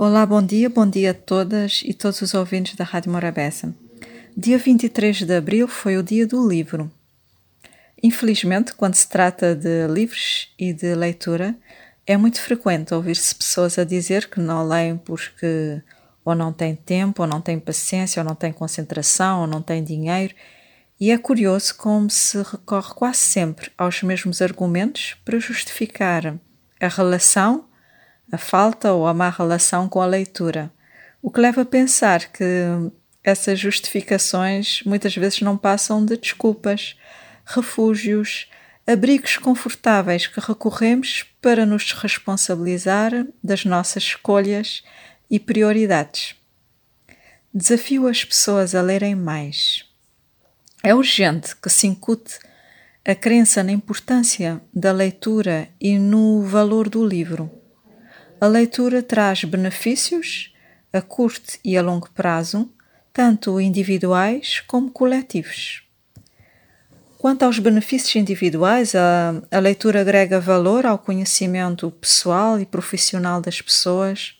Olá, bom dia, bom dia a todas e todos os ouvintes da Rádio Morabeza. Dia 23 de abril foi o dia do livro. Infelizmente, quando se trata de livros e de leitura, é muito frequente ouvir-se pessoas a dizer que não leem porque ou não têm tempo, ou não têm paciência, ou não têm concentração, ou não têm dinheiro. E é curioso como se recorre quase sempre aos mesmos argumentos para justificar a relação, a falta ou a má relação com a leitura. O que leva a pensar que essas justificações muitas vezes não passam de desculpas, refúgios, abrigos confortáveis que recorremos para nos responsabilizar das nossas escolhas e prioridades. Desafio as pessoas a lerem mais. É urgente que se incute a crença na importância da leitura e no valor do livro. A leitura traz benefícios a curto e a longo prazo, tanto individuais como coletivos. Quanto aos benefícios individuais, a, a leitura agrega valor ao conhecimento pessoal e profissional das pessoas,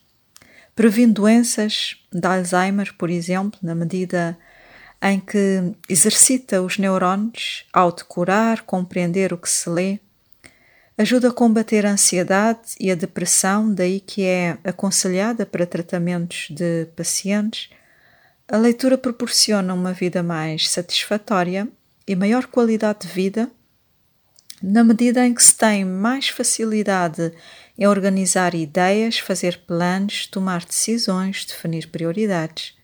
previne doenças de Alzheimer, por exemplo, na medida em que exercita os neurônios ao decorar, compreender o que se lê, ajuda a combater a ansiedade e a depressão, daí que é aconselhada para tratamentos de pacientes. A leitura proporciona uma vida mais satisfatória e maior qualidade de vida, na medida em que se tem mais facilidade em organizar ideias, fazer planos, tomar decisões, definir prioridades.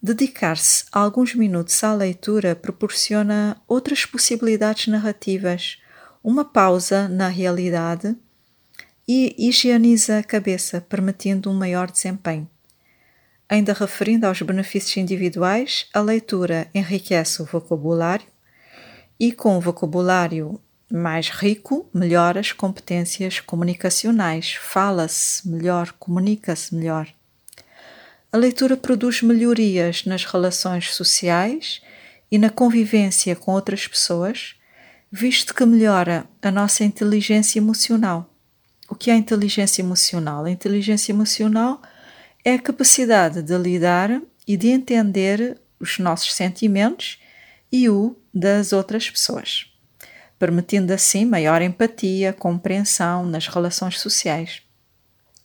Dedicar-se alguns minutos à leitura proporciona outras possibilidades narrativas, uma pausa na realidade e higieniza a cabeça, permitindo um maior desempenho. Ainda referindo aos benefícios individuais, a leitura enriquece o vocabulário e, com o vocabulário mais rico, melhora as competências comunicacionais, fala-se melhor, comunica-se melhor. A leitura produz melhorias nas relações sociais e na convivência com outras pessoas, visto que melhora a nossa inteligência emocional. O que é inteligência emocional? A inteligência emocional é a capacidade de lidar e de entender os nossos sentimentos e o das outras pessoas, permitindo assim maior empatia, compreensão nas relações sociais.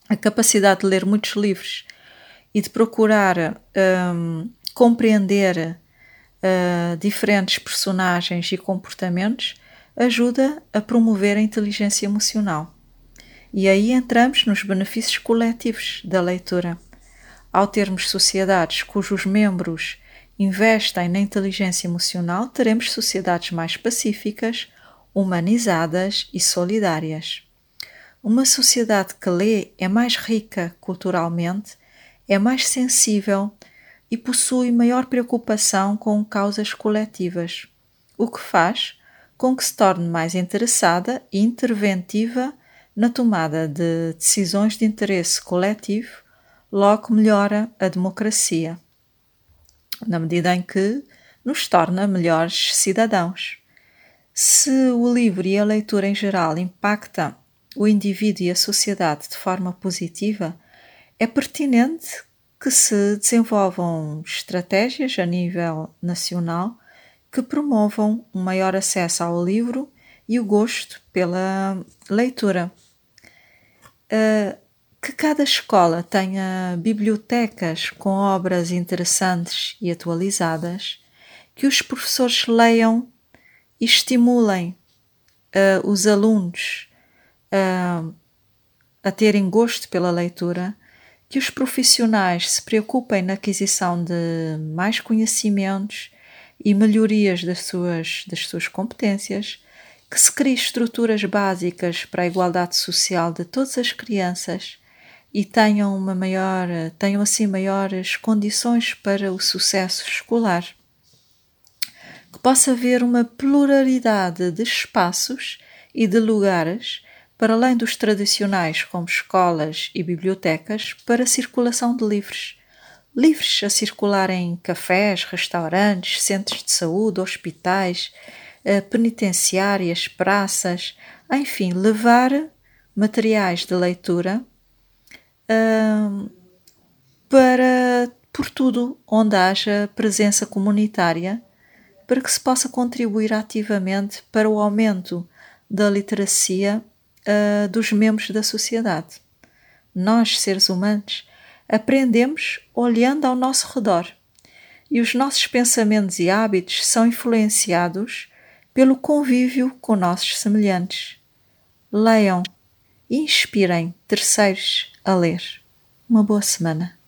A capacidade de ler muitos livros e de procurar um, compreender uh, diferentes personagens e comportamentos ajuda a promover a inteligência emocional. E aí entramos nos benefícios coletivos da leitura ao termos sociedades cujos membros investem na inteligência emocional, teremos sociedades mais pacíficas, humanizadas e solidárias. Uma sociedade que lê é mais rica culturalmente, é mais sensível e possui maior preocupação com causas coletivas, o que faz com que se torne mais interessada e interventiva na tomada de decisões de interesse coletivo logo melhora a democracia, na medida em que nos torna melhores cidadãos. Se o livro e a leitura em geral impactam o indivíduo e a sociedade de forma positiva, é pertinente que se desenvolvam estratégias a nível nacional que promovam um maior acesso ao livro e o gosto pela leitura. Uh, que cada escola tenha bibliotecas com obras interessantes e atualizadas, que os professores leiam e estimulem uh, os alunos uh, a terem gosto pela leitura, que os profissionais se preocupem na aquisição de mais conhecimentos e melhorias das suas, das suas competências, que se crie estruturas básicas para a igualdade social de todas as crianças e tenham uma maior, tenham assim maiores condições para o sucesso escolar. Que possa haver uma pluralidade de espaços e de lugares para além dos tradicionais como escolas e bibliotecas para circulação de livros. Livros a circular em cafés, restaurantes, centros de saúde, hospitais, eh, penitenciárias, praças, enfim, levar materiais de leitura para por tudo onde haja presença comunitária, para que se possa contribuir ativamente para o aumento da literacia uh, dos membros da sociedade. Nós, seres humanos, aprendemos olhando ao nosso redor e os nossos pensamentos e hábitos são influenciados pelo convívio com nossos semelhantes. Leiam inspirem terceiros a ler. Uma boa semana.